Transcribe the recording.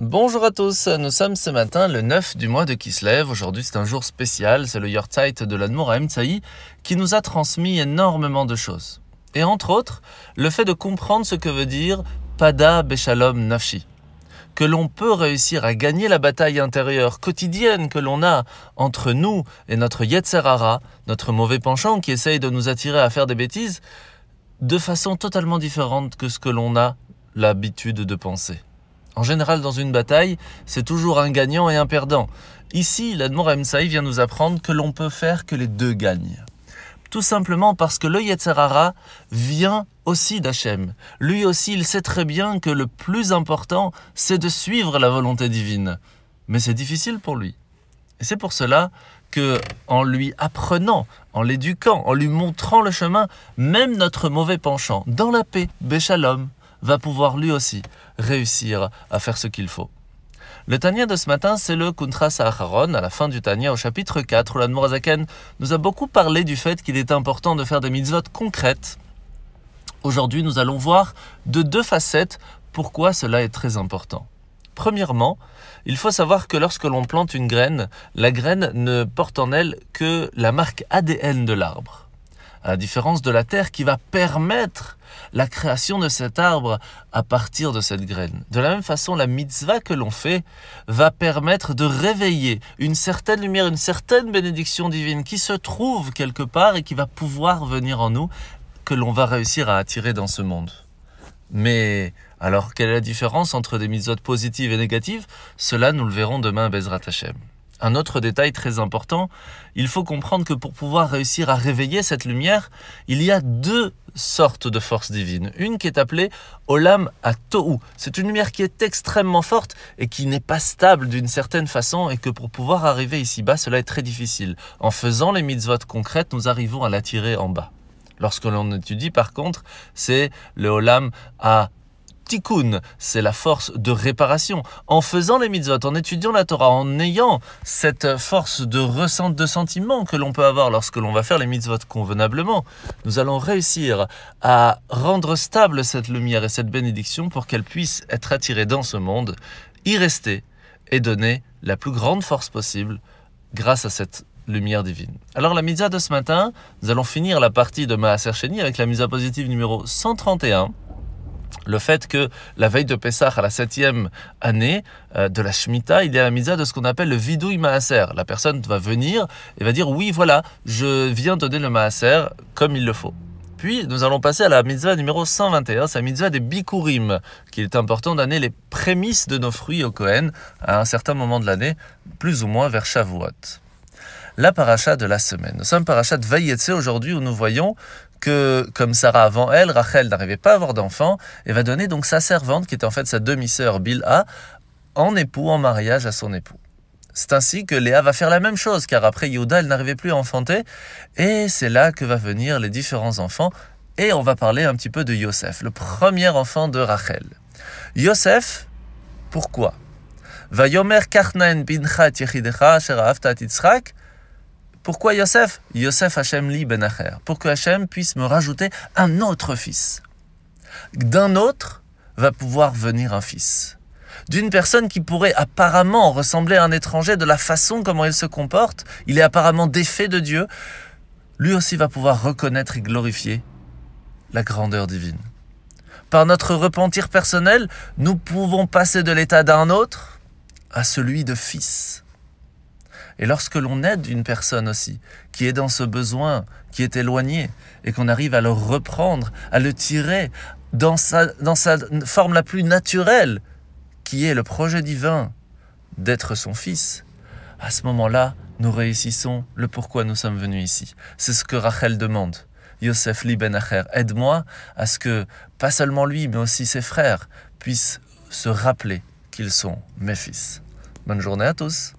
Bonjour à tous, nous sommes ce matin le 9 du mois de Kislev. Aujourd'hui c'est un jour spécial, c'est le Yortzeit de l'Admour Tsaï qui nous a transmis énormément de choses. Et entre autres, le fait de comprendre ce que veut dire Pada Beshalom Nafshi. Que l'on peut réussir à gagner la bataille intérieure quotidienne que l'on a entre nous et notre Yetzerara, notre mauvais penchant qui essaye de nous attirer à faire des bêtises, de façon totalement différente que ce que l'on a l'habitude de penser. En général, dans une bataille, c'est toujours un gagnant et un perdant. Ici, l'Admor Emsaï vient nous apprendre que l'on peut faire que les deux gagnent. Tout simplement parce que le Yetzerara vient aussi d'Hachem. Lui aussi, il sait très bien que le plus important, c'est de suivre la volonté divine. Mais c'est difficile pour lui. Et c'est pour cela que, en lui apprenant, en l'éduquant, en lui montrant le chemin, même notre mauvais penchant, dans la paix, Béchalom, va pouvoir lui aussi réussir à faire ce qu'il faut. Le Tania de ce matin, c'est le Kuntra Saharon, à la fin du Tania, au chapitre 4, où l'Admorazaken nous a beaucoup parlé du fait qu'il est important de faire des mitzvot concrètes. Aujourd'hui, nous allons voir de deux facettes pourquoi cela est très important. Premièrement, il faut savoir que lorsque l'on plante une graine, la graine ne porte en elle que la marque ADN de l'arbre à la différence de la terre qui va permettre la création de cet arbre à partir de cette graine. De la même façon, la mitzvah que l'on fait va permettre de réveiller une certaine lumière, une certaine bénédiction divine qui se trouve quelque part et qui va pouvoir venir en nous, que l'on va réussir à attirer dans ce monde. Mais alors, quelle est la différence entre des mitzvot positives et négatives? Cela, nous le verrons demain à Bezrat Hashem. Un autre détail très important, il faut comprendre que pour pouvoir réussir à réveiller cette lumière, il y a deux sortes de forces divines. Une qui est appelée Olam Atohu. C'est une lumière qui est extrêmement forte et qui n'est pas stable d'une certaine façon et que pour pouvoir arriver ici-bas, cela est très difficile. En faisant les mitzvot concrètes, nous arrivons à l'attirer en bas. Lorsque l'on étudie, par contre, c'est le Olam à tikkun, c'est la force de réparation. En faisant les mitzvot, en étudiant la Torah, en ayant cette force de ressent de sentiment que l'on peut avoir lorsque l'on va faire les mitzvot convenablement, nous allons réussir à rendre stable cette lumière et cette bénédiction pour qu'elle puisse être attirée dans ce monde, y rester et donner la plus grande force possible grâce à cette lumière divine. Alors la mitzvah de ce matin, nous allons finir la partie de Maaser Sheni avec la mitzvah positive numéro 131 le fait que la veille de Pessah, à la septième année euh, de la Shemitah, il y a la misa de ce qu'on appelle le vidouille maaser. La personne va venir et va dire oui, voilà, je viens donner le maaser comme il le faut. Puis nous allons passer à la mitzvah numéro 121, c'est la mitzvah des bikurim, qu'il est important d'amener les prémices de nos fruits au Kohen à un certain moment de l'année, plus ou moins vers Shavuot. La paracha de la semaine. Nous sommes paracha de Vayetse aujourd'hui où nous voyons que, comme Sarah avant elle, Rachel n'arrivait pas à avoir d'enfant et va donner donc sa servante, qui était en fait sa demi-sœur Bilha, en époux, en mariage à son époux. C'est ainsi que Léa va faire la même chose, car après Yehuda, elle n'arrivait plus à enfanter, et c'est là que va venir les différents enfants, et on va parler un petit peu de Yosef, le premier enfant de Rachel. Yosef, pourquoi? Va yomer karnaen bincha yechidecha pourquoi Yosef? Yosef Hachem li ben Pour que Hachem puisse me rajouter un autre fils. D'un autre va pouvoir venir un fils. D'une personne qui pourrait apparemment ressembler à un étranger de la façon comment il se comporte, il est apparemment défait de Dieu, lui aussi va pouvoir reconnaître et glorifier la grandeur divine. Par notre repentir personnel, nous pouvons passer de l'état d'un autre à celui de fils. Et lorsque l'on aide une personne aussi, qui est dans ce besoin, qui est éloignée, et qu'on arrive à le reprendre, à le tirer dans sa, dans sa forme la plus naturelle, qui est le projet divin d'être son fils, à ce moment-là, nous réussissons le pourquoi nous sommes venus ici. C'est ce que Rachel demande. Yosef Li Ben aide-moi à ce que, pas seulement lui, mais aussi ses frères, puissent se rappeler qu'ils sont mes fils. Bonne journée à tous.